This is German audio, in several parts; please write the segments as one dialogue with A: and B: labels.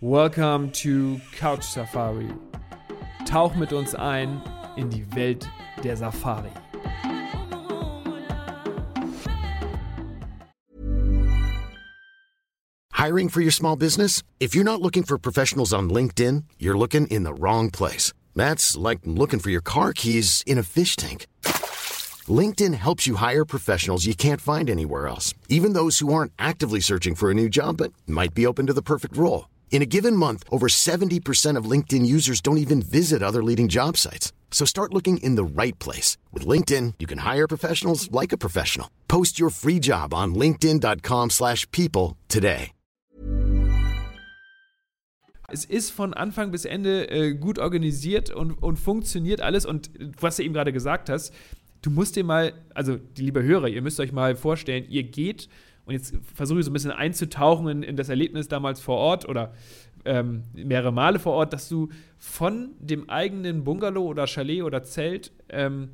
A: Welcome to Couch Safari. Tauch mit uns ein in die Welt der Safari.
B: Hiring for your small business? If you're not looking for professionals on LinkedIn, you're looking in the wrong place. That's like looking for your car keys in a fish tank. LinkedIn helps you hire professionals you can't find anywhere else, even those who aren't actively searching for a new job but might be open to the perfect role. In a given month, over 70% of LinkedIn users don't even visit other leading job sites. So start looking in the right place. With LinkedIn, you can hire professionals like a professional. Post your free job on linkedin.com slash people today.
A: Es ist von Anfang bis Ende äh, gut organisiert und, und funktioniert alles. Und was du eben gerade gesagt hast, du musst dir mal, also die liebe Hörer, ihr müsst euch mal vorstellen, ihr geht und jetzt versuche ich so ein bisschen einzutauchen in, in das Erlebnis damals vor Ort oder ähm, mehrere Male vor Ort, dass du von dem eigenen Bungalow oder Chalet oder Zelt ähm,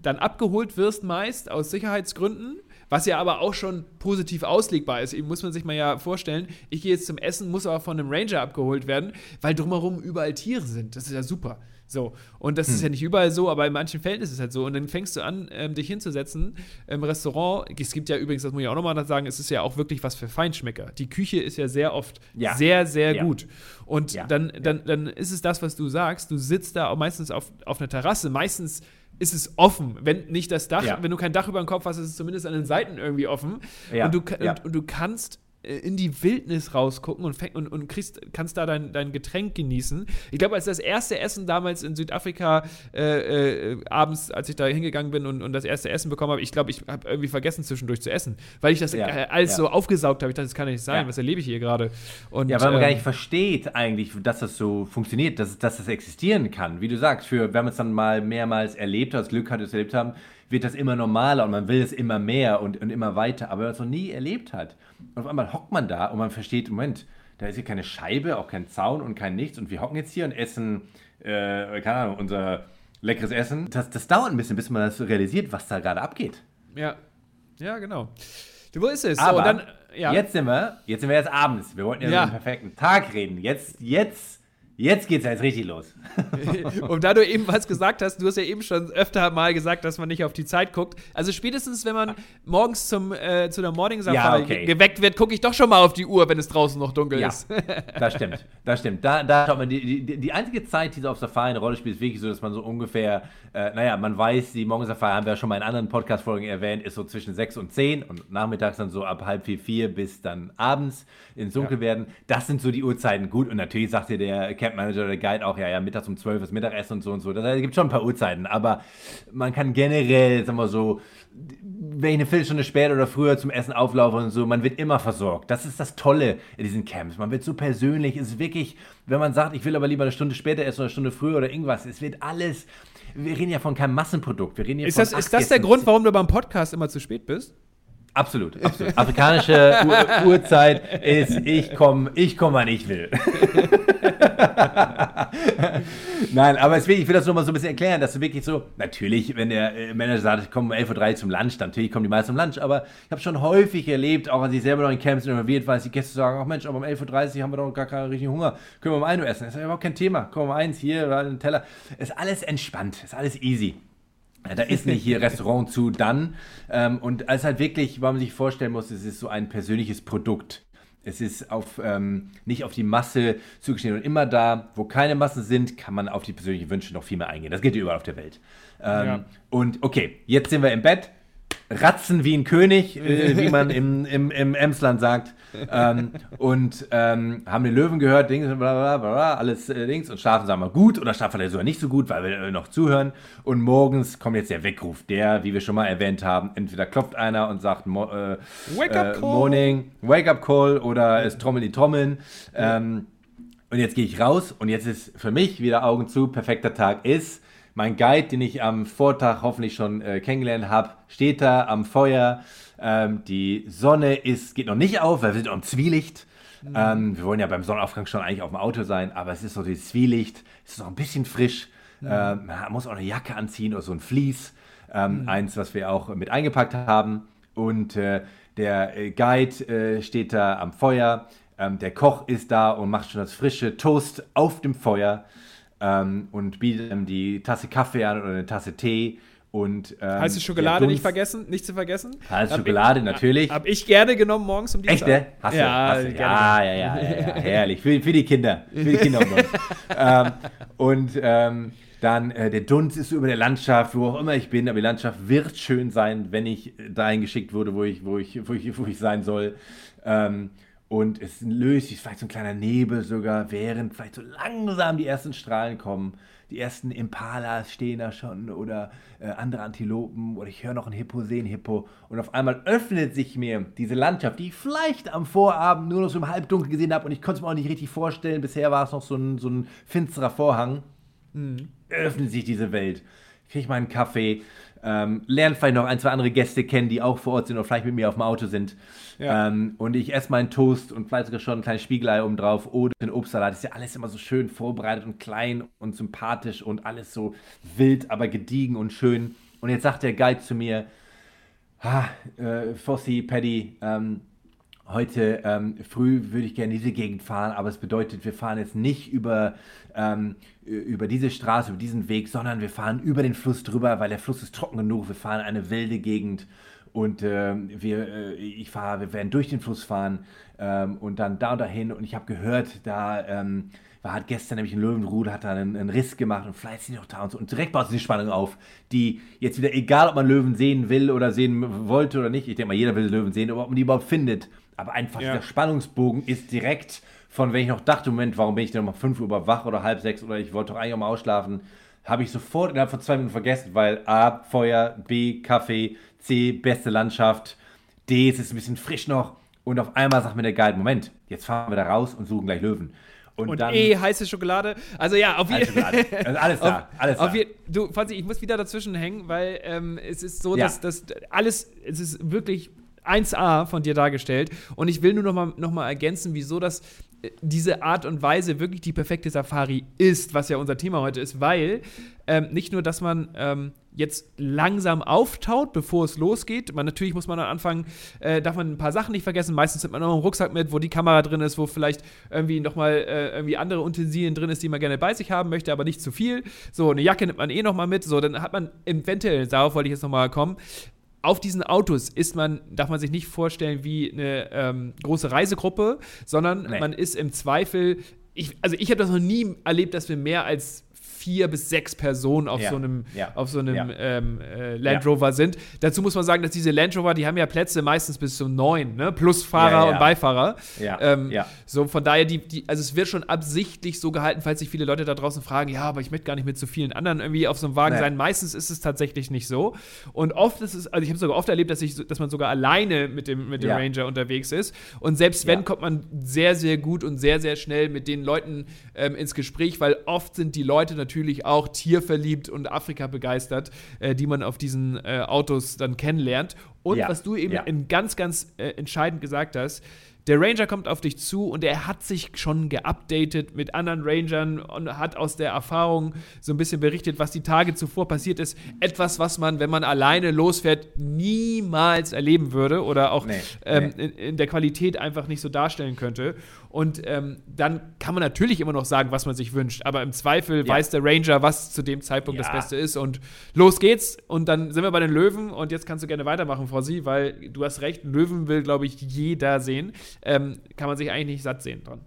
A: dann abgeholt wirst, meist aus Sicherheitsgründen, was ja aber auch schon positiv auslegbar ist. Muss man sich mal ja vorstellen, ich gehe jetzt zum Essen, muss aber von einem Ranger abgeholt werden, weil drumherum überall Tiere sind. Das ist ja super. So, und das hm. ist ja nicht überall so, aber in manchen Fällen ist es halt so. Und dann fängst du an, ähm, dich hinzusetzen im Restaurant. Es gibt ja übrigens, das muss ich auch nochmal sagen, es ist ja auch wirklich was für Feinschmecker. Die Küche ist ja sehr oft ja. sehr, sehr ja. gut. Und ja. Dann, dann, dann ist es das, was du sagst. Du sitzt da meistens auf, auf einer Terrasse. Meistens ist es offen. Wenn nicht das Dach, wenn du kein Dach über dem Kopf hast, ist es zumindest an den Seiten irgendwie offen. Und, du, und, und du kannst in die Wildnis rausgucken und, und, und kriegst, kannst da dein, dein Getränk genießen. Ich glaube, als das erste Essen damals in Südafrika äh, äh, abends, als ich da hingegangen bin und, und das erste Essen bekommen habe, ich glaube, ich habe irgendwie vergessen zwischendurch zu essen, weil ich das ja, äh, alles ja. so aufgesaugt habe. Ich dachte, das kann ja nicht sein, ja. was erlebe ich hier gerade?
C: Ja, weil man ähm, gar nicht versteht eigentlich, dass das so funktioniert, dass, dass das existieren kann. Wie du sagst, für, wenn man es dann mal mehrmals erlebt hat, das Glück hat, es erlebt haben, wird das immer normaler und man will es immer mehr und, und immer weiter. Aber wenn man es noch nie erlebt hat, und auf einmal hockt man da und man versteht, Moment, da ist hier keine Scheibe, auch kein Zaun und kein Nichts und wir hocken jetzt hier und essen, äh, keine Ahnung, unser leckeres Essen. Das, das dauert ein bisschen, bis man das realisiert, was da gerade abgeht.
A: Ja, ja, genau. Wo ist es?
C: Aber so, dann, ja. jetzt sind wir, jetzt sind wir jetzt abends. Wir wollten ja, ja. über einen perfekten Tag reden. Jetzt, jetzt Jetzt geht's jetzt richtig los.
A: und da du eben was gesagt hast, du hast ja eben schon öfter mal gesagt, dass man nicht auf die Zeit guckt. Also spätestens, wenn man morgens zum, äh, zu der Morning Safari ja, okay. geweckt wird, gucke ich doch schon mal auf die Uhr, wenn es draußen noch dunkel ja, ist.
C: das stimmt, das stimmt. Da, da schaut man, die, die, die einzige Zeit, die so auf Safari eine Rolle spielt, ist wirklich so, dass man so ungefähr, äh, naja, man weiß, die Morgen Safari haben wir ja schon mal in anderen Podcast-Folgen erwähnt, ist so zwischen 6 und 10 und nachmittags dann so ab halb vier, vier bis dann abends ins Dunkel ja. werden. Das sind so die Uhrzeiten. Gut, und natürlich sagt dir der Camp Manager oder der Guide auch, ja, ja, mittags um 12 ist Mittagessen und so und so. Da gibt schon ein paar Uhrzeiten, aber man kann generell, sagen wir so, wenn ich eine Viertelstunde später oder früher zum Essen auflaufe und so, man wird immer versorgt. Das ist das Tolle in diesen Camps. Man wird so persönlich. Es ist wirklich, wenn man sagt, ich will aber lieber eine Stunde später essen oder eine Stunde früher oder irgendwas, es wird alles. Wir reden ja von keinem Massenprodukt. Wir reden hier
A: ist, von das, ist das der Grund, warum du beim Podcast immer zu spät bist?
C: Absolut, absolut. Afrikanische Uhrzeit ist, ich komme, ich komm, wann ich will. Nein, aber es will, ich will das nur mal so ein bisschen erklären, dass du wirklich so, natürlich, wenn der äh, Manager sagt, ich komme um 11.03 Uhr zum Lunch, dann natürlich kommen die meisten zum Lunch, aber ich habe schon häufig erlebt, auch als ich selber noch in Camps involviert war, dass die Gäste sagen, ach Mensch, aber um 11.30 Uhr haben wir doch gar keinen richtigen Hunger, können wir um 1 Uhr essen. Das ist überhaupt kein Thema, komm um 1 hier, einen Teller. Ist alles entspannt, ist alles easy. Da ist nicht hier Restaurant zu, dann. Ähm, und es halt wirklich, weil man sich vorstellen muss, es ist so ein persönliches Produkt. Es ist auf, ähm, nicht auf die Masse zugeschnitten und immer da, wo keine Massen sind, kann man auf die persönlichen Wünsche noch viel mehr eingehen. Das geht überall auf der Welt. Ähm, ja. Und okay, jetzt sind wir im Bett ratzen wie ein König, äh, wie man im, im, im Emsland sagt. Ähm, und ähm, haben den Löwen gehört, Dings, bla, bla, bla, alles äh, Dings und schlafen, sagen wir, gut oder schlafen vielleicht sogar nicht so gut, weil wir äh, noch zuhören. Und morgens kommt jetzt der Weckruf, der, wie wir schon mal erwähnt haben, entweder klopft einer und sagt mo äh, Wake up äh, call. Morning, Wake up Call oder es trommeln die Trommeln. Ähm, und jetzt gehe ich raus und jetzt ist für mich wieder Augen zu, perfekter Tag ist mein Guide, den ich am Vortag hoffentlich schon äh, kennengelernt habe, steht da am Feuer. Ähm, die Sonne ist, geht noch nicht auf, weil wir sind noch im Zwielicht. Mhm. Ähm, wir wollen ja beim Sonnenaufgang schon eigentlich auf dem Auto sein, aber es ist so dieses Zwielicht, es ist noch ein bisschen frisch. Mhm. Ähm, man muss auch eine Jacke anziehen oder so ein Vlies. Ähm, mhm. Eins, was wir auch mit eingepackt haben. Und äh, der äh, Guide äh, steht da am Feuer, ähm, der Koch ist da und macht schon das frische Toast auf dem Feuer ähm, und bietet ihm die Tasse Kaffee an oder eine Tasse Tee. Und, ähm,
A: Heiße Schokolade nicht vergessen, nicht zu vergessen.
C: Heiße Schokolade,
A: ich,
C: natürlich.
A: Hab ich gerne genommen morgens um die
C: Echt,
A: Zeit.
C: Hast
A: ja,
C: du, hast du. Ja, ja, ja, ja, ja, herrlich. Für, für die Kinder. Für die Kinder ähm, und ähm, dann äh, der Dunst ist über der Landschaft, wo auch immer ich bin, aber die Landschaft wird schön sein, wenn ich dahin geschickt wurde, wo ich, wo ich, wo ich, wo ich sein soll. Ähm, und es löst sich vielleicht so ein kleiner Nebel sogar, während vielleicht so langsam die ersten Strahlen kommen. Die ersten Impalas stehen da schon oder äh, andere Antilopen oder ich höre noch ein Hippo, sehe ein Hippo und auf einmal öffnet sich mir diese Landschaft, die ich vielleicht am Vorabend nur noch so im Halbdunkel gesehen habe und ich konnte es mir auch nicht richtig vorstellen. Bisher war es noch so ein, so ein finsterer Vorhang. Mhm. Öffnet sich diese Welt. Ich kriege meinen Kaffee, ähm, lerne vielleicht noch ein, zwei andere Gäste kennen, die auch vor Ort sind oder vielleicht mit mir auf dem Auto sind. Ja. Ähm, und ich esse meinen Toast und vielleicht sogar schon ein kleines Spiegelei oben drauf oder den Obstsalat. Ist ja alles immer so schön vorbereitet und klein und sympathisch und alles so wild, aber gediegen und schön. Und jetzt sagt der Guide zu mir, ah, äh, Fossi, Paddy, ähm, heute ähm, früh würde ich gerne diese Gegend fahren, aber es bedeutet, wir fahren jetzt nicht über, ähm, über diese Straße, über diesen Weg, sondern wir fahren über den Fluss drüber, weil der Fluss ist trocken genug. Wir fahren eine wilde Gegend und äh, wir, äh, ich fahre, wir werden durch den Fluss fahren ähm, und dann da und dahin und ich habe gehört, da ähm, war hat gestern nämlich ein Löwenrudel, hat da einen, einen, Riss gemacht und vielleicht sind die noch da und so. Und direkt baut sich die Spannung auf, die jetzt wieder, egal ob man Löwen sehen will oder sehen wollte oder nicht, ich denke mal, jeder will Löwen sehen, aber ob man die überhaupt findet, aber einfach ja. der Spannungsbogen ist direkt von, wenn ich noch dachte, Moment, warum bin ich denn noch mal 5 Uhr wach oder halb sechs oder ich wollte doch eigentlich auch mal ausschlafen, habe ich sofort innerhalb von zwei Minuten vergessen, weil A, Feuer, B, Kaffee, C, beste Landschaft, D, es ist ein bisschen frisch noch und auf einmal sagt mir der Guide, Moment, jetzt fahren wir da raus und suchen gleich Löwen.
A: Und, und dann, E, heiße Schokolade. Also ja, auf jeden Fall.
C: Also alles da, alles
A: da. Je, du, Franzi, ich muss wieder dazwischen hängen, weil ähm, es ist so, ja. dass das alles, es ist wirklich 1A von dir dargestellt. Und ich will nur noch mal, noch mal ergänzen, wieso das äh, diese Art und Weise wirklich die perfekte Safari ist, was ja unser Thema heute ist, weil ähm, nicht nur, dass man ähm, jetzt langsam auftaut, bevor es losgeht. Man, natürlich muss man dann anfangen, äh, darf man ein paar Sachen nicht vergessen. Meistens nimmt man noch einen Rucksack mit, wo die Kamera drin ist, wo vielleicht irgendwie nochmal äh, irgendwie andere Utensilien drin ist, die man gerne bei sich haben möchte, aber nicht zu viel. So, eine Jacke nimmt man eh nochmal mit. So, dann hat man eventuell, darauf wollte ich jetzt nochmal kommen, auf diesen Autos ist man, darf man sich nicht vorstellen wie eine ähm, große Reisegruppe, sondern nee. man ist im Zweifel, ich, also ich habe das noch nie erlebt, dass wir mehr als vier bis sechs Personen auf ja. so einem, ja. auf so einem ja. ähm, äh, Land Rover sind. Dazu muss man sagen, dass diese Land Rover, die haben ja Plätze meistens bis zu neun, ne? plus Fahrer und Beifahrer. Ähm, so von daher, die, die, also es wird schon absichtlich so gehalten, falls sich viele Leute da draußen fragen, ja, aber ich möchte gar nicht mit so vielen anderen irgendwie auf so einem Wagen nee. sein. Meistens ist es tatsächlich nicht so. Und oft ist es, also ich habe sogar oft erlebt, dass, ich, dass man sogar alleine mit dem, mit dem Ranger unterwegs ist. Und selbst wenn, kommt man sehr, sehr gut und sehr, sehr schnell mit den Leuten ähm, ins Gespräch, weil oft sind die Leute natürlich natürlich auch tierverliebt und Afrika begeistert, äh, die man auf diesen äh, Autos dann kennenlernt. Und ja, was du eben ja. in ganz, ganz äh, entscheidend gesagt hast, der Ranger kommt auf dich zu und er hat sich schon geupdatet mit anderen Rangern und hat aus der Erfahrung so ein bisschen berichtet, was die Tage zuvor passiert ist. Etwas, was man, wenn man alleine losfährt, niemals erleben würde oder auch nee, ähm, nee. In, in, der Qualität einfach nicht so darstellen könnte. Und ähm, dann kann man natürlich immer noch sagen, was man sich wünscht. Aber im Zweifel ja. weiß der Ranger, was zu dem Zeitpunkt ja. das Beste ist. Und los geht's. Und dann sind wir bei den Löwen. Und jetzt kannst du gerne weitermachen, Frau Sie, weil du hast recht, Löwen will, glaube ich, jeder sehen. Ähm, kann man sich eigentlich nicht satt sehen dran.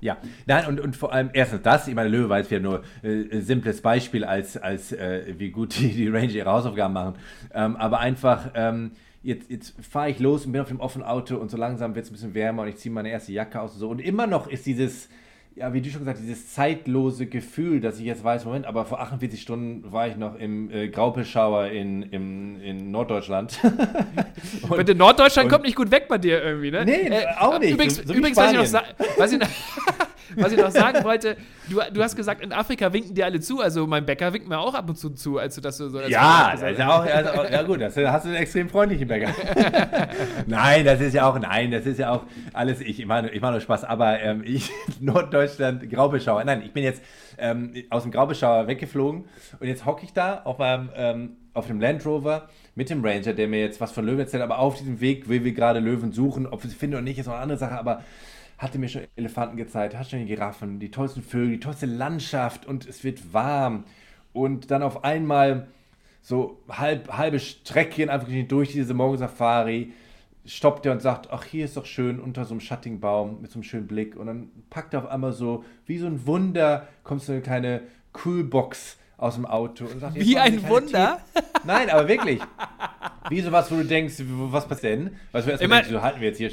C: Ja, nein, und, und vor allem erstens das, ich meine, Löwe war jetzt wieder nur äh, simples Beispiel, als, als äh, wie gut die, die Ranger ihre Hausaufgaben machen. Ähm, aber einfach, ähm, jetzt, jetzt fahre ich los und bin auf dem offenen Auto und so langsam wird es ein bisschen wärmer und ich ziehe meine erste Jacke aus und so. Und immer noch ist dieses, ja, wie du schon gesagt hast, dieses zeitlose Gefühl, dass ich jetzt weiß, Moment, aber vor 48 Stunden war ich noch im äh, Graupelschauer in, im, in Norddeutschland.
A: und, Bitte, Norddeutschland und, kommt nicht gut weg bei dir irgendwie, ne?
C: Nee, äh, auch nicht.
A: Übrigens, so, übrigens was ich noch, noch Was ich noch sagen wollte, du, du hast gesagt, in Afrika winken dir alle zu. Also mein Bäcker winkt mir auch ab und zu zu, als du das so.
C: Ja, das ist ja auch, ja gut, das hast du einen extrem freundlichen Bäcker. nein, das ist ja auch, nein, das ist ja auch alles, ich meine, ich mache nur Spaß, aber ähm, ich, Norddeutschland, Graubeschauer, nein, ich bin jetzt ähm, aus dem Graubeschauer weggeflogen und jetzt hocke ich da auf meinem, ähm, auf dem Land Rover mit dem Ranger, der mir jetzt was von Löwen erzählt, aber auf diesem Weg will wir gerade Löwen suchen. Ob wir sie finden oder nicht, ist noch eine andere Sache, aber hatte mir schon Elefanten gezeigt, hat schon die Giraffen, die tollsten Vögel, die tollste Landschaft und es wird warm. Und dann auf einmal so halb, halbe Streckchen einfach durch diese Morgensafari stoppt er und sagt, ach, hier ist doch schön unter so einem schattigen Baum mit so einem schönen Blick. Und dann packt er auf einmal so, wie so ein Wunder, kommt so eine kleine Coolbox aus dem Auto und sagt,
A: wie ein Wunder?
C: Tee. Nein, aber wirklich. Wie sowas, wo du denkst, was passiert denn? Weißt du, erstmal so halten wir jetzt hier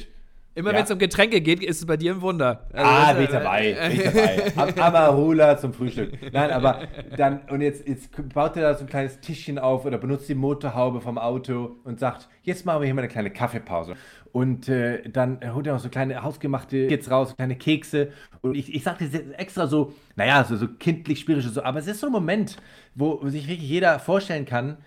A: Immer ja. wenn es um Getränke geht, ist es bei dir ein Wunder.
C: Also ah, bin ich dabei, bin ich dabei. Amarula zum Frühstück. Nein, aber dann, und jetzt, jetzt baut er da so ein kleines Tischchen auf oder benutzt die Motorhaube vom Auto und sagt, jetzt machen wir hier mal eine kleine Kaffeepause. Und äh, dann holt er noch so kleine hausgemachte Kids raus, kleine Kekse. Und ich, ich sagte extra so, naja, so, so kindlich, spirisch, so, aber es ist so ein Moment, wo sich wirklich jeder vorstellen kann,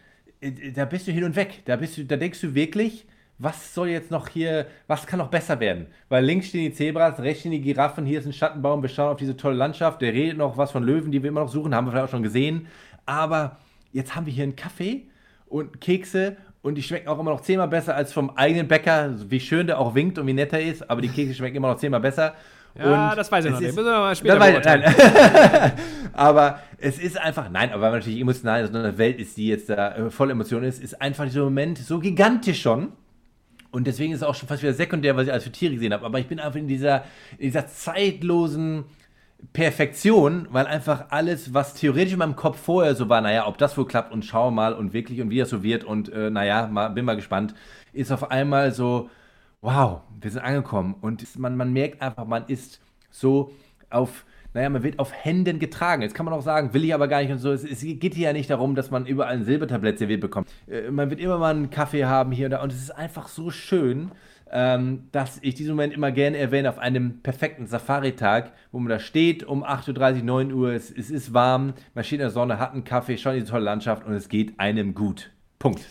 C: äh, da bist du hin und weg. Da, bist du, da denkst du wirklich, was soll jetzt noch hier, was kann noch besser werden? Weil links stehen die Zebras, rechts stehen die Giraffen, hier ist ein Schattenbaum, wir schauen auf diese tolle Landschaft, der redet noch was von Löwen, die wir immer noch suchen, haben wir vielleicht auch schon gesehen. Aber jetzt haben wir hier einen Kaffee und Kekse und die schmecken auch immer noch zehnmal besser als vom eigenen Bäcker, wie schön der auch winkt und wie nett er ist, aber die Kekse schmecken immer noch zehnmal besser.
A: Ja, und das weiß ich noch nicht. Müssen wir mal später
C: weiß, nein. aber es ist einfach, nein, aber weil man natürlich emotional in so einer Welt ist, die jetzt da voll Emotionen ist, ist einfach dieser Moment so gigantisch schon und deswegen ist es auch schon fast wieder sekundär, was ich alles für Tiere gesehen habe. Aber ich bin einfach in dieser, in dieser zeitlosen Perfektion, weil einfach alles, was theoretisch in meinem Kopf vorher so war, naja, ob das wohl klappt und schau mal und wirklich und wie das so wird und äh, naja, mal, bin mal gespannt, ist auf einmal so, wow, wir sind angekommen. Und man, man merkt einfach, man ist so auf naja, man wird auf Händen getragen. Jetzt kann man auch sagen, will ich aber gar nicht und so. Es, es geht hier ja nicht darum, dass man überall ein Silbertablett serviert bekommt. Äh, man wird immer mal einen Kaffee haben hier und da. Und es ist einfach so schön, ähm, dass ich diesen Moment immer gerne erwähne auf einem perfekten Safari-Tag, wo man da steht um 8.30 Uhr, 9 Uhr, es, es ist warm, man steht in der Sonne, hat einen Kaffee, schaut in diese tolle Landschaft und es geht einem gut. Punkt.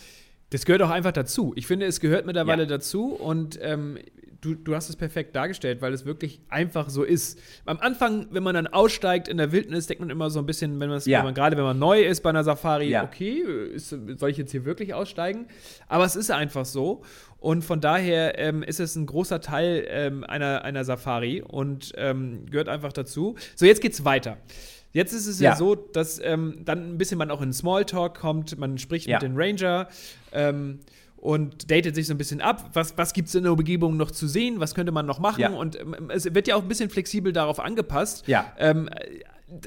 A: Das gehört auch einfach dazu. Ich finde, es gehört mittlerweile ja. dazu und ähm, du, du hast es perfekt dargestellt, weil es wirklich einfach so ist. Am Anfang, wenn man dann aussteigt in der Wildnis, denkt man immer so ein bisschen, wenn, ja. wenn man gerade wenn man neu ist bei einer Safari, ja. okay, ist, soll ich jetzt hier wirklich aussteigen? Aber es ist einfach so. Und von daher ähm, ist es ein großer Teil ähm, einer, einer Safari und ähm, gehört einfach dazu. So, jetzt geht's weiter. Jetzt ist es ja, ja so, dass ähm, dann ein bisschen man auch in Smalltalk kommt, man spricht mit den Ranger. Und datet sich so ein bisschen ab. Was, was gibt es in der Umgebung noch zu sehen? Was könnte man noch machen? Ja. Und ähm, es wird ja auch ein bisschen flexibel darauf angepasst.
C: Ja.
A: Ähm,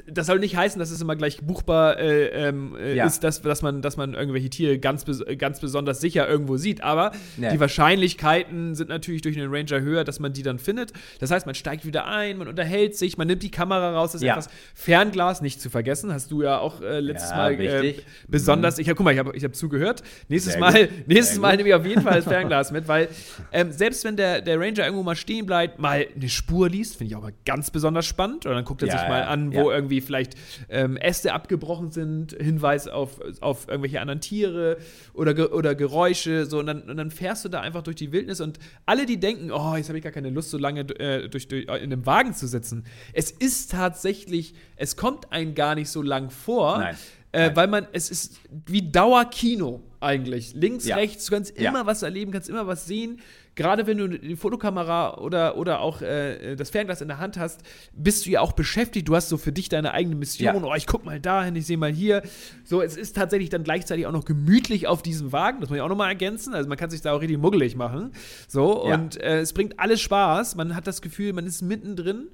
A: das soll nicht heißen, dass es immer gleich buchbar äh, ähm, äh, ja. ist, dass, dass, man, dass man irgendwelche Tiere ganz, ganz besonders sicher irgendwo sieht. Aber ja. die Wahrscheinlichkeiten sind natürlich durch einen Ranger höher, dass man die dann findet. Das heißt, man steigt wieder ein, man unterhält sich, man nimmt die Kamera raus, das ist ja. etwas Fernglas nicht zu vergessen. Hast du ja auch äh, letztes Mal äh, besonders. Mhm. Ich habe, guck mal, ich habe ich hab zugehört. Nächstes Sehr Mal, nächstes Mal nehme ich auf jeden Fall das Fernglas mit, weil ähm, selbst wenn der, der Ranger irgendwo mal stehen bleibt, mal eine Spur liest, finde ich auch mal ganz besonders spannend. Oder dann guckt er sich mal an, wo irgendwie vielleicht ähm, Äste abgebrochen sind, Hinweis auf, auf irgendwelche anderen Tiere oder, oder Geräusche, so und dann, und dann fährst du da einfach durch die Wildnis und alle, die denken, oh, jetzt habe ich gar keine Lust, so lange äh, durch, durch, in einem Wagen zu sitzen. Es ist tatsächlich, es kommt einem gar nicht so lang vor.
C: Nein.
A: Äh, weil man, es ist wie Dauerkino eigentlich. Links, ja. rechts, du kannst immer ja. was erleben, kannst immer was sehen gerade wenn du die Fotokamera oder, oder auch äh, das Fernglas in der Hand hast, bist du ja auch beschäftigt. Du hast so für dich deine eigene Mission. Ja. Oh, ich guck mal dahin, ich sehe mal hier. So, es ist tatsächlich dann gleichzeitig auch noch gemütlich auf diesem Wagen. Das muss ich auch nochmal ergänzen. Also man kann sich da auch richtig muggelig machen. So, ja. und äh, es bringt alles Spaß. Man hat das Gefühl, man ist mittendrin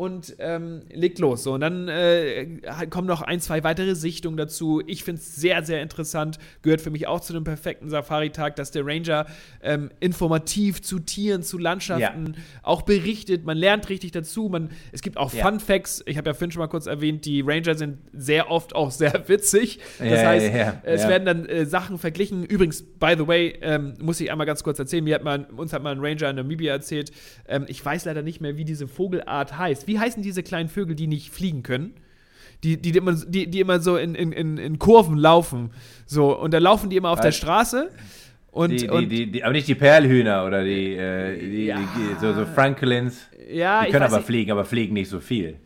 A: und ähm, legt los. So, und dann äh, kommen noch ein, zwei weitere Sichtungen dazu. Ich finde es sehr, sehr interessant. Gehört für mich auch zu dem perfekten Safari-Tag, dass der Ranger ähm, informativ zu Tieren, zu Landschaften ja. auch berichtet. Man lernt richtig dazu. Man, es gibt auch ja. Fun Facts. Ich habe ja Finn schon mal kurz erwähnt, die Ranger sind sehr oft auch sehr witzig. Das ja, heißt, es werden dann äh, Sachen verglichen. Übrigens, by the way, ähm, muss ich einmal ganz kurz erzählen. Mir hat man, uns hat mal ein Ranger in Namibia erzählt. Ähm, ich weiß leider nicht mehr, wie diese Vogelart heißt wie heißen diese kleinen Vögel, die nicht fliegen können? Die, die, die, immer, die, die immer so in, in, in Kurven laufen. So, und da laufen die immer auf Was? der Straße. Und,
C: die,
A: und
C: die, die, aber nicht die Perlhühner oder die, äh, ja. so, so Franklins.
A: Ja,
C: die können aber fliegen, aber fliegen nicht so viel.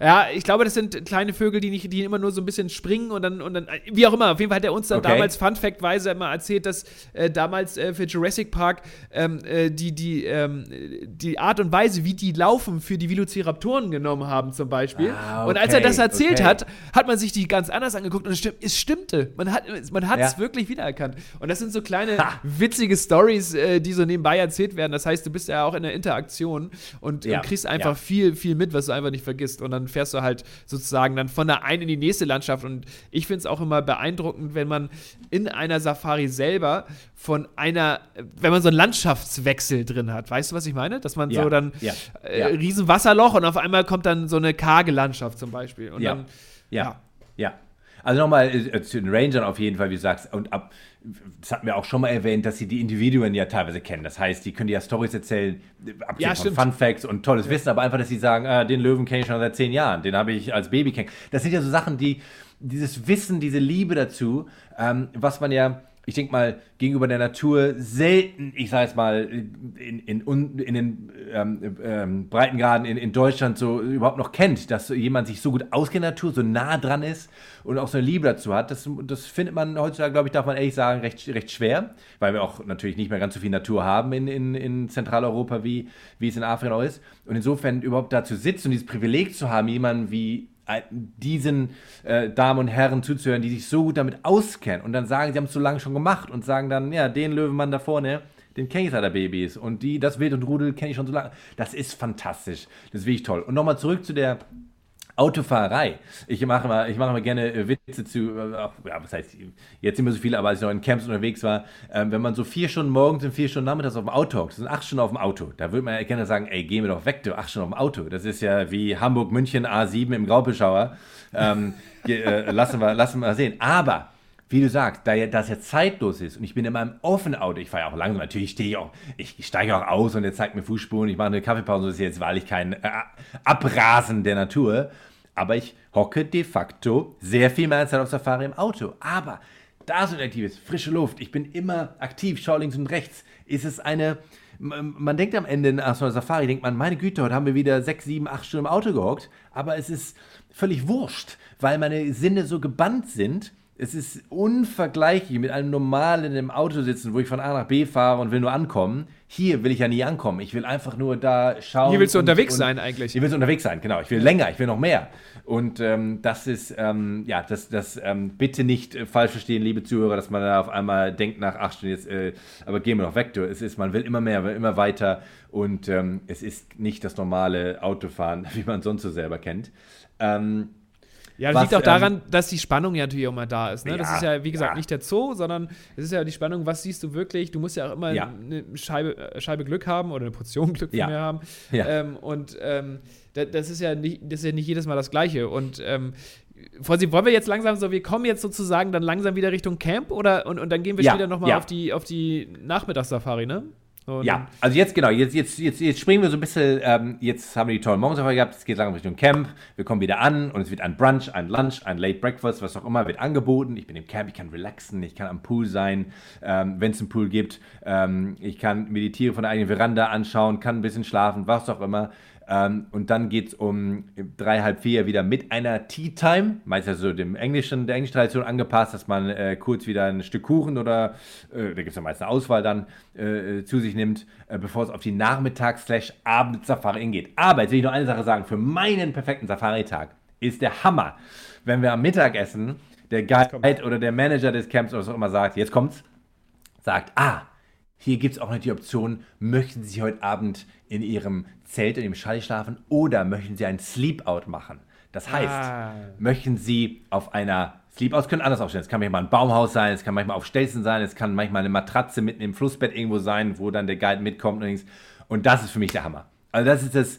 A: Ja, ich glaube, das sind kleine Vögel, die nicht, die immer nur so ein bisschen springen und dann, und dann wie auch immer. Auf jeden Fall hat er uns dann okay. damals Fun Fact-weise immer erzählt, dass äh, damals äh, für Jurassic Park ähm, äh, die, die, ähm, die Art und Weise, wie die laufen, für die Velociraptoren genommen haben, zum Beispiel. Ah, okay, und als er das erzählt okay. hat, hat man sich die ganz anders angeguckt und es, stimm, es stimmte. Man hat es man ja. wirklich wiedererkannt. Und das sind so kleine ha. witzige Stories, äh, die so nebenbei erzählt werden. Das heißt, du bist ja auch in der Interaktion und, ja. und kriegst einfach ja. viel, viel mit, was du einfach nicht vergisst. Und dann fährst du halt sozusagen dann von der einen in die nächste Landschaft. Und ich finde es auch immer beeindruckend, wenn man in einer Safari selber von einer, wenn man so einen Landschaftswechsel drin hat. Weißt du, was ich meine? Dass man so dann äh, riesen Wasserloch und auf einmal kommt dann so eine karge Landschaft zum Beispiel. Und dann,
C: ja. ja. Also nochmal äh, zu den Rangern auf jeden Fall, wie du sagst, und ab, das hatten wir auch schon mal erwähnt, dass sie die Individuen ja teilweise kennen. Das heißt, die können ja Stories erzählen, abgesehen ja, von Fun Facts und tolles ja. Wissen, aber einfach, dass sie sagen, ah, den Löwen kenne ich schon seit zehn Jahren, den habe ich als Baby kennengelernt. Das sind ja so Sachen, die, dieses Wissen, diese Liebe dazu, ähm, was man ja ich denke mal, gegenüber der Natur selten, ich sage es mal, in, in, in den ähm, ähm, Breitengraden in, in Deutschland so überhaupt noch kennt, dass jemand sich so gut auskennt Natur, so nah dran ist und auch so eine Liebe dazu hat. Das, das findet man heutzutage, glaube ich, darf man ehrlich sagen, recht, recht schwer, weil wir auch natürlich nicht mehr ganz so viel Natur haben in, in, in Zentraleuropa, wie, wie es in Afrika auch ist. Und insofern überhaupt da zu sitzen und dieses Privileg zu haben, jemanden wie diesen äh, Damen und Herren zuzuhören, die sich so gut damit auskennen und dann sagen, sie haben es so lange schon gemacht und sagen dann, ja, den Löwenmann da vorne, den kenne ich seit der Babys und die, das Wild und Rudel kenne ich schon so lange. Das ist fantastisch. Das ist wirklich toll. Und nochmal zurück zu der Autofahrerei. Ich mache mal, ich mache mal gerne äh, Witze zu, äh, ja, was heißt, jetzt sind wir so viele, aber als ich noch in Camps unterwegs war, ähm, wenn man so vier Stunden morgens und vier Stunden nachmittags auf dem Auto hockt, sind acht Stunden auf dem Auto, da würde man ja gerne sagen, ey, geh mir doch weg, du, acht Stunden auf dem Auto. Das ist ja wie Hamburg, München, A7 im Graubeschauer. Ähm, äh, lassen, wir, lassen wir sehen. Aber wie du sagst, da das ja zeitlos ist und ich bin in meinem offenen Auto, ich fahre ja auch langsam, natürlich stehe ich auch, ich steige auch aus und er zeigt mir Fußspuren, ich mache eine Kaffeepause, das ist jetzt wahrlich kein äh, Abrasen der Natur, aber ich hocke de facto sehr viel mehr Zeit auf Safari im Auto. Aber da so aktiv ist, frische Luft, ich bin immer aktiv, schaue links und rechts, ist es eine, man denkt am Ende nach so einer Safari, denkt man, meine Güte, heute haben wir wieder sechs, sieben, acht Stunden im Auto gehockt, aber es ist völlig wurscht, weil meine Sinne so gebannt sind, es ist unvergleichlich mit einem normalen im Auto sitzen, wo ich von A nach B fahre und will nur ankommen. Hier will ich ja nie ankommen. Ich will einfach nur da schauen.
A: Hier willst du unterwegs und, sein eigentlich.
C: Hier willst du unterwegs sein, genau. Ich will länger, ich will noch mehr. Und ähm, das ist, ähm, ja, das, das ähm, bitte nicht äh, falsch verstehen, liebe Zuhörer, dass man da auf einmal denkt nach acht Stunden jetzt, äh, aber gehen wir doch weg. Du. Es ist, man will immer mehr, will immer weiter und ähm, es ist nicht das normale Autofahren, wie man sonst so selber kennt. Ähm,
A: ja, das was, liegt auch daran, ähm, dass die Spannung ja natürlich auch mal da ist. Ne? Ja, das ist ja, wie gesagt, ja. nicht der Zoo, sondern es ist ja die Spannung, was siehst du wirklich? Du musst ja auch immer ja. eine Scheibe, äh, Scheibe Glück haben oder eine Portion Glück ja. mehr haben. Ähm, und ähm, das, ist ja nicht, das ist ja nicht jedes Mal das Gleiche. Und ähm, Vorsicht, wollen wir jetzt langsam so, wir kommen jetzt sozusagen dann langsam wieder Richtung Camp oder und, und dann gehen wir später nochmal auf die, auf die Nachmittagssafari, ne?
C: Und ja, also jetzt genau, jetzt, jetzt, jetzt, jetzt springen wir so ein bisschen, ähm, jetzt haben wir die tollen Morgensafari gehabt, es geht langsam Richtung Camp, wir kommen wieder an und es wird ein Brunch, ein Lunch, ein Late Breakfast, was auch immer, wird angeboten. Ich bin im Camp, ich kann relaxen, ich kann am Pool sein, ähm, wenn es einen Pool gibt. Ähm, ich kann meditieren von der eigenen Veranda anschauen, kann ein bisschen schlafen, was auch immer. Ähm, und dann geht es um drei, halb vier wieder mit einer Tea Time, meistens so dem englischen, der englischen Tradition angepasst, dass man äh, kurz wieder ein Stück Kuchen oder, äh, da gibt es ja meist eine Auswahl dann, äh, zu sich nimmt, äh, bevor es auf die Nachmittags-Abend-Safari geht. Aber jetzt will ich noch eine Sache sagen, für meinen perfekten Safari-Tag ist der Hammer, wenn wir am Mittagessen der Guide oder der Manager des Camps oder so immer sagt, jetzt kommt's, sagt, ah, hier gibt es auch noch die Option, möchten Sie heute Abend in Ihrem Zelt, in dem Schall schlafen oder möchten Sie ein Sleepout machen? Das heißt, ah. möchten Sie auf einer Sleepout, können anders aufstellen. Es kann manchmal ein Baumhaus sein, es kann manchmal auf Stelzen sein, es kann manchmal eine Matratze mitten im Flussbett irgendwo sein, wo dann der Guide mitkommt. Und das ist für mich der Hammer. Also das ist das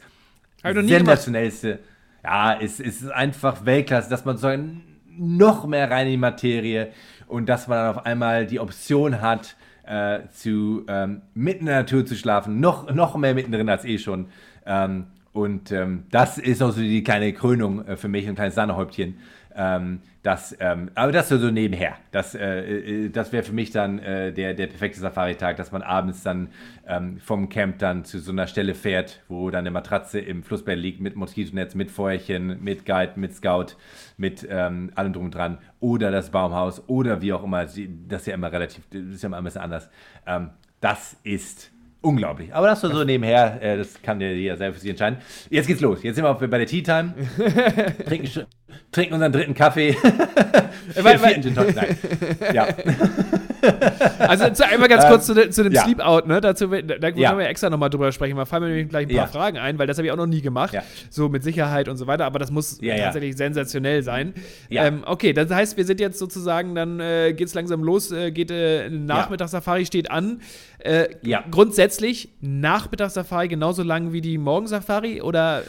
C: sensationellste. Ja, es, es ist einfach Weltklasse, dass man so noch mehr rein in die Materie und dass man dann auf einmal die Option hat, äh, zu ähm, mitten in der Natur zu schlafen, noch, noch mehr mittendrin als eh schon. Ähm, und ähm, das ist auch so die kleine Krönung äh, für mich, ein kleines Sahnehäubchen, Ähm, das, ähm, aber das so nebenher. Das, äh, äh, das wäre für mich dann äh, der, der perfekte Safari-Tag, dass man abends dann ähm, vom Camp dann zu so einer Stelle fährt, wo dann eine Matratze im Flussbett liegt mit Moskitonetz, mit Feuerchen, mit Guide, mit Scout, mit ähm, allem drum und dran. Oder das Baumhaus oder wie auch immer. Das ist ja immer relativ, das ist ja immer ein bisschen anders. Ähm, das ist unglaublich. Aber das so nebenher, äh, das kann der ja selber für sich entscheiden. Jetzt geht's los. Jetzt sind wir bei der Tea Time. trinken, trinken unseren dritten Kaffee.
A: Weil, vierten Gin Nein. Ja. Also einmal ganz kurz ähm, zu, zu, dem ja. Sleep-Out, ne? Dazu, da, da ja. können wir extra nochmal drüber sprechen. Mal fallen mir gleich ein paar ja. Fragen ein, weil das habe ich auch noch nie gemacht. So mit Sicherheit und so weiter, aber das muss tatsächlich sensationell sein. Ähm, okay, das heißt, wir sind jetzt sozusagen, dann äh, geht es langsam los, äh, geht äh, Nachmittagssafari steht an. Äh, grundsätzlich Nachmittagssafari genauso lang wie die Morgensafari oder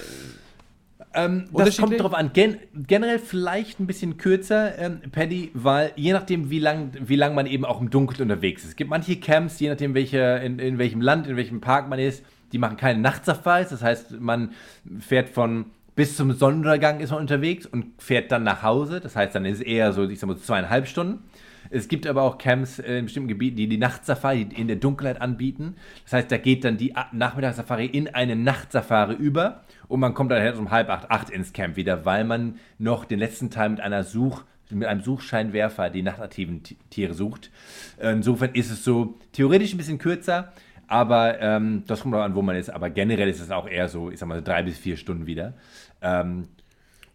C: ähm, das kommt darauf an. Gen generell vielleicht ein bisschen kürzer, ähm, Paddy, weil je nachdem, wie lang, wie lang man eben auch im Dunkeln unterwegs ist. Es gibt manche Camps, je nachdem, welche, in, in welchem Land, in welchem Park man ist, die machen keine Nachtsafaris. Das heißt, man fährt von bis zum Sonnenuntergang ist man unterwegs und fährt dann nach Hause. Das heißt, dann ist es eher so, ich sag mal, zweieinhalb Stunden. Es gibt aber auch Camps in bestimmten Gebieten, die die Nachtsafari in der Dunkelheit anbieten. Das heißt, da geht dann die Nachmittagssafari in eine Nachtsafari über und man kommt dann um halb acht, acht ins Camp wieder, weil man noch den letzten Teil mit einer Such mit einem Suchscheinwerfer die nachtaktiven Tiere sucht. Insofern ist es so theoretisch ein bisschen kürzer, aber ähm, das kommt auch an, wo man ist. Aber generell ist es auch eher so, ich sag mal, drei bis vier Stunden wieder. Ähm,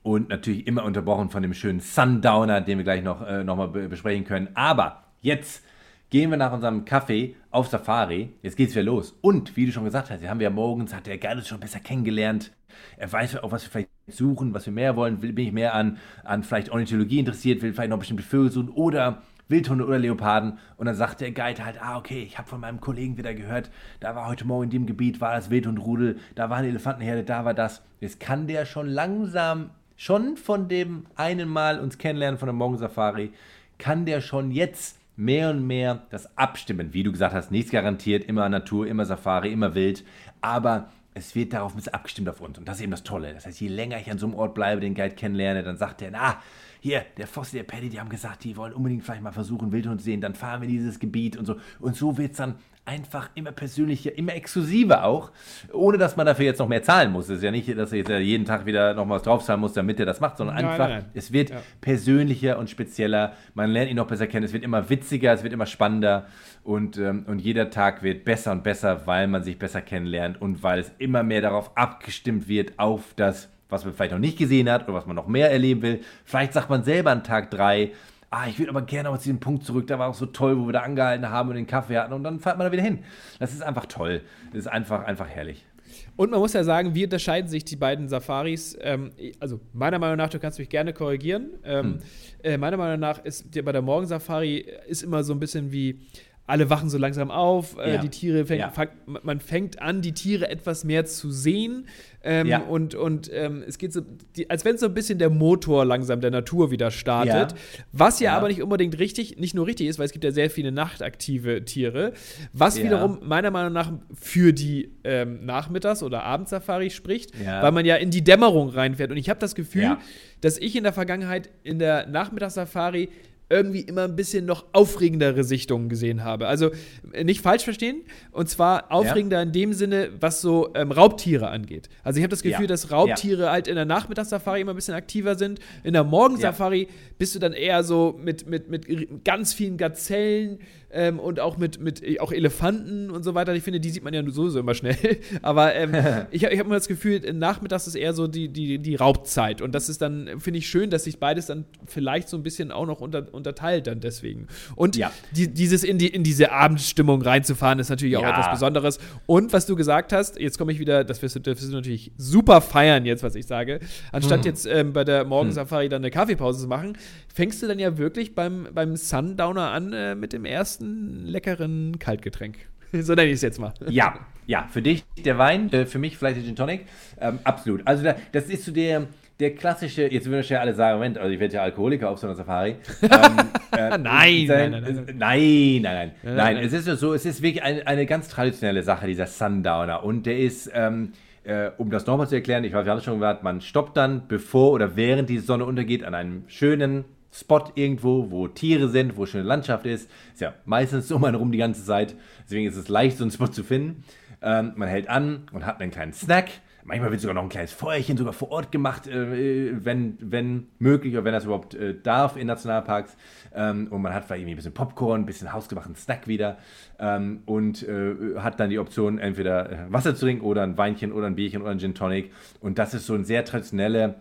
C: und natürlich immer unterbrochen von dem schönen Sundowner, den wir gleich noch, äh, noch mal besprechen können. Aber jetzt gehen wir nach unserem Kaffee auf Safari. Jetzt geht's wieder los. Und wie du schon gesagt hast, haben wir morgens, hat der Guide schon besser kennengelernt. Er weiß auch, was wir vielleicht suchen, was wir mehr wollen. Bin ich mehr an, an vielleicht Ornithologie interessiert, will vielleicht noch bestimmte Vögel suchen oder Wildhunde oder Leoparden. Und dann sagt der Guide halt, ah, okay, ich habe von meinem Kollegen wieder gehört, da war heute Morgen in dem Gebiet, war das Wildhundrudel, da war eine Elefantenherde, da war das. Jetzt kann der schon langsam, schon von dem einen Mal uns kennenlernen von der Morgensafari, kann der schon jetzt mehr und mehr das abstimmen. Wie du gesagt hast, nichts garantiert, immer Natur, immer Safari, immer wild. Aber es wird darauf ein bisschen abgestimmt auf uns. Und das ist eben das Tolle. Das heißt, je länger ich an so einem Ort bleibe, den Guide kennenlerne, dann sagt er, na, hier, der Fossi, der Paddy, die haben gesagt, die wollen unbedingt vielleicht mal versuchen, Wildhund zu sehen, dann fahren wir in dieses Gebiet und so. Und so wird es dann einfach immer persönlicher, immer exklusiver auch, ohne dass man dafür jetzt noch mehr zahlen muss. Es ist ja nicht, dass er jetzt jeden Tag wieder noch was draufzahlen muss, damit er das macht, sondern nein, einfach, nein, nein. es wird ja. persönlicher und spezieller. Man lernt ihn noch besser kennen, es wird immer witziger, es wird immer spannender und, ähm, und jeder Tag wird besser und besser, weil man sich besser kennenlernt und weil es immer mehr darauf abgestimmt wird, auf das, was man vielleicht noch nicht gesehen hat oder was man noch mehr erleben will. Vielleicht sagt man selber an Tag 3, ah, ich würde aber gerne auf diesen Punkt zurück, da war auch so toll, wo wir da angehalten haben und den Kaffee hatten und dann fährt man da wieder hin. Das ist einfach toll. Das ist einfach, einfach herrlich.
A: Und man muss ja sagen, wie unterscheiden sich die beiden Safaris? Ähm, also meiner Meinung nach, du kannst mich gerne korrigieren. Ähm, hm. äh, meiner Meinung nach ist bei der Morgensafari ist immer so ein bisschen wie alle wachen so langsam auf, äh, ja. die Tiere fängt, ja. fang, man fängt an, die Tiere etwas mehr zu sehen. Ähm, ja. Und, und ähm, es geht so, die, als wenn so ein bisschen der Motor langsam der Natur wieder startet. Was ja, aber nicht unbedingt richtig, nicht nur richtig ist, weil es gibt ja sehr viele nachtaktive Tiere. Was wiederum meiner Meinung nach für die ähm, Nachmittags- oder Abendsafari spricht, weil man ja in die Dämmerung reinfährt. Und ich habe das Gefühl, dass ich in der Vergangenheit in der Nachmittagssafari irgendwie immer ein bisschen noch aufregendere Sichtungen gesehen habe. Also äh, nicht falsch verstehen, und zwar aufregender ja. in dem Sinne, was so ähm, Raubtiere angeht. Also ich habe das Gefühl, ja. dass Raubtiere ja. halt in der Nachmittagssafari immer ein bisschen aktiver sind. In der Morgensafari bist du dann eher so mit, mit, mit ganz vielen Gazellen, ähm, und auch mit, mit auch Elefanten und so weiter. Ich finde, die sieht man ja sowieso immer schnell. Aber ähm, ich, ich habe immer das Gefühl, nachmittags ist eher so die, die, die Raubzeit. Und das ist dann, finde ich schön, dass sich beides dann vielleicht so ein bisschen auch noch unter, unterteilt dann deswegen. Und ja. die, dieses in, die, in diese Abendstimmung reinzufahren, ist natürlich auch ja. etwas Besonderes. Und was du gesagt hast, jetzt komme ich wieder, das wirst, du, das wirst du natürlich super feiern jetzt, was ich sage. Anstatt hm. jetzt ähm, bei der Morgensafari hm. dann eine Kaffeepause zu machen, fängst du dann ja wirklich beim, beim Sundowner an äh, mit dem ersten leckeren Kaltgetränk. So nenne ich es jetzt mal.
C: Ja, ja, für dich der Wein, äh, für mich vielleicht der Gin Tonic. Ähm, absolut. Also da, das ist so der, der klassische, jetzt würden ja alle sagen, Moment, also ich werde ja Alkoholiker auf so einer Safari. ähm,
A: äh, nein, sein, nein, nein,
C: nein, nein, nein, nein, Es ist so, es ist wirklich eine, eine ganz traditionelle Sache, dieser Sundowner. Und der ist, ähm, äh, um das nochmal zu erklären, ich weiß, wir haben es schon gesagt, man stoppt dann, bevor oder während die Sonne untergeht, an einem schönen Spot irgendwo, wo Tiere sind, wo schöne Landschaft ist. Ist ja meistens um einen rum die ganze Zeit. Deswegen ist es leicht, so einen Spot zu finden. Ähm, man hält an und hat einen kleinen Snack. Manchmal wird sogar noch ein kleines Feuerchen sogar vor Ort gemacht, äh, wenn, wenn möglich oder wenn das überhaupt äh, darf in Nationalparks. Ähm, und man hat vielleicht irgendwie ein bisschen Popcorn, ein bisschen hausgemachten Snack wieder ähm, und äh, hat dann die Option, entweder äh, Wasser zu trinken oder ein Weinchen oder ein Bierchen oder ein Gin Tonic. Und das ist so ein sehr traditionelle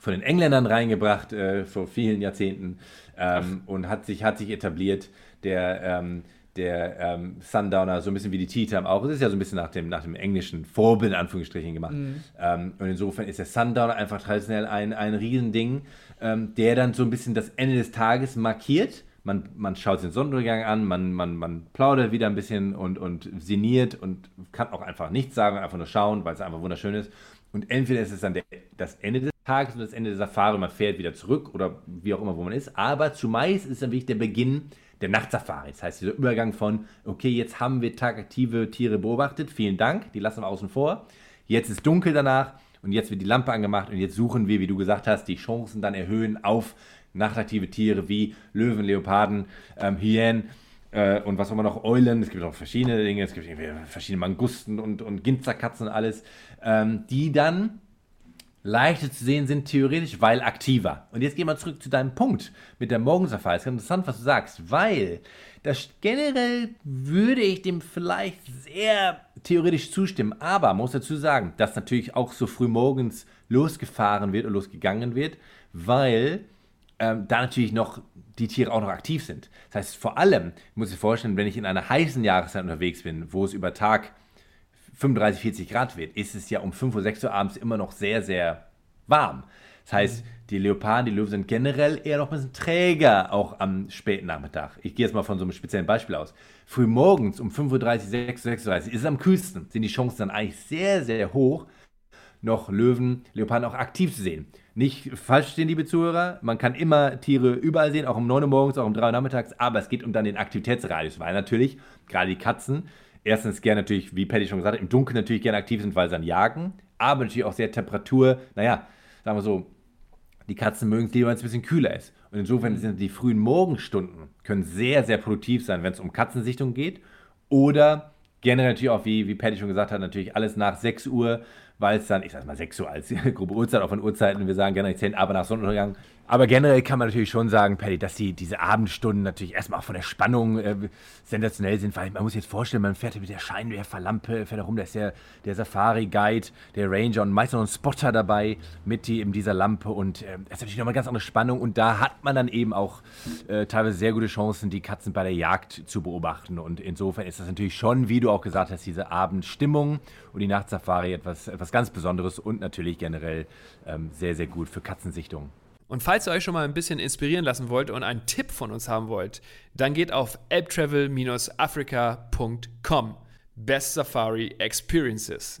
C: von den Engländern reingebracht äh, vor vielen Jahrzehnten ähm, und hat sich, hat sich etabliert. Der, ähm, der ähm, Sundowner, so ein bisschen wie die Tea Time auch. Es ist ja so ein bisschen nach dem, nach dem englischen Vorbild in Anführungsstrichen gemacht. Mhm. Ähm, und insofern ist der Sundowner einfach traditionell ein, ein Riesending, ähm, der dann so ein bisschen das Ende des Tages markiert. Man, man schaut den Sonnenuntergang an, man, man, man plaudert wieder ein bisschen und, und sinniert und kann auch einfach nichts sagen, einfach nur schauen, weil es einfach wunderschön ist. Und entweder ist es dann der, das Ende des Tages und das Ende der Safari, man fährt wieder zurück oder wie auch immer, wo man ist. Aber zumeist ist dann wirklich der Beginn der Nachtsafari. Das heißt, dieser Übergang von, okay, jetzt haben wir tagaktive Tiere beobachtet, vielen Dank, die lassen wir außen vor. Jetzt ist dunkel danach und jetzt wird die Lampe angemacht und jetzt suchen wir, wie du gesagt hast, die Chancen dann erhöhen auf nachtaktive Tiere wie Löwen, Leoparden, ähm, Hyänen äh, und was auch immer noch, Eulen. Es gibt auch verschiedene Dinge, es gibt verschiedene Mangusten und, und Ginzerkatzen und alles, ähm, die dann leichter zu sehen sind, theoretisch, weil aktiver. Und jetzt gehen wir zurück zu deinem Punkt mit der Morgensafari. Es ist ganz interessant, was du sagst, weil das generell würde ich dem vielleicht sehr theoretisch zustimmen. Aber man muss dazu sagen, dass natürlich auch so früh morgens losgefahren wird oder losgegangen wird, weil ähm, da natürlich noch die Tiere auch noch aktiv sind. Das heißt, vor allem muss ich vorstellen, wenn ich in einer heißen Jahreszeit unterwegs bin, wo es über Tag 35, 40 Grad wird, ist es ja um 5 Uhr, 6 Uhr abends immer noch sehr, sehr warm. Das heißt, die Leoparden, die Löwen sind generell eher noch ein bisschen träger, auch am späten Nachmittag. Ich gehe jetzt mal von so einem speziellen Beispiel aus. Früh morgens um 5.30 Uhr, 6 Uhr, 6.30 Uhr ist es am kühlsten, sind die Chancen dann eigentlich sehr, sehr hoch, noch Löwen, Leoparden auch aktiv zu sehen. Nicht falsch stehen, liebe Zuhörer, man kann immer Tiere überall sehen, auch um 9 Uhr morgens, auch um 3 Uhr nachmittags, aber es geht um dann den Aktivitätsradius, weil natürlich gerade die Katzen erstens gerne natürlich, wie Patty schon gesagt hat, im Dunkeln natürlich gerne aktiv sind, weil sie dann jagen, aber natürlich auch sehr Temperatur, naja, sagen wir so, die Katzen mögen es lieber, wenn es ein bisschen kühler ist. Und insofern sind die frühen Morgenstunden können sehr, sehr produktiv sein, wenn es um Katzensichtung geht. Oder generell natürlich auch, wie, wie Patty schon gesagt hat, natürlich alles nach 6 Uhr, weil es dann, ich sag mal 6 Uhr als grobe Uhrzeit, auch von Uhrzeiten, wir sagen gerne 10, aber nach Sonnenuntergang aber generell kann man natürlich schon sagen, Paddy, dass die, diese Abendstunden natürlich erstmal auch von der Spannung äh, sensationell sind, weil man muss jetzt vorstellen, man fährt mit der Scheinwerferlampe, fährt herum, da ist der, der Safari-Guide, der Ranger und meist noch ein Spotter dabei mit die, in dieser Lampe. Und äh, ist natürlich nochmal eine ganz andere Spannung. Und da hat man dann eben auch äh, teilweise sehr gute Chancen, die Katzen bei der Jagd zu beobachten. Und insofern ist das natürlich schon, wie du auch gesagt hast, diese Abendstimmung und die Nachtsafari etwas, etwas ganz Besonderes und natürlich generell ähm, sehr, sehr gut für Katzensichtungen.
A: Und falls ihr euch schon mal ein bisschen inspirieren lassen wollt und einen Tipp von uns haben wollt, dann geht auf elbtravel-africa.com. Best Safari Experiences.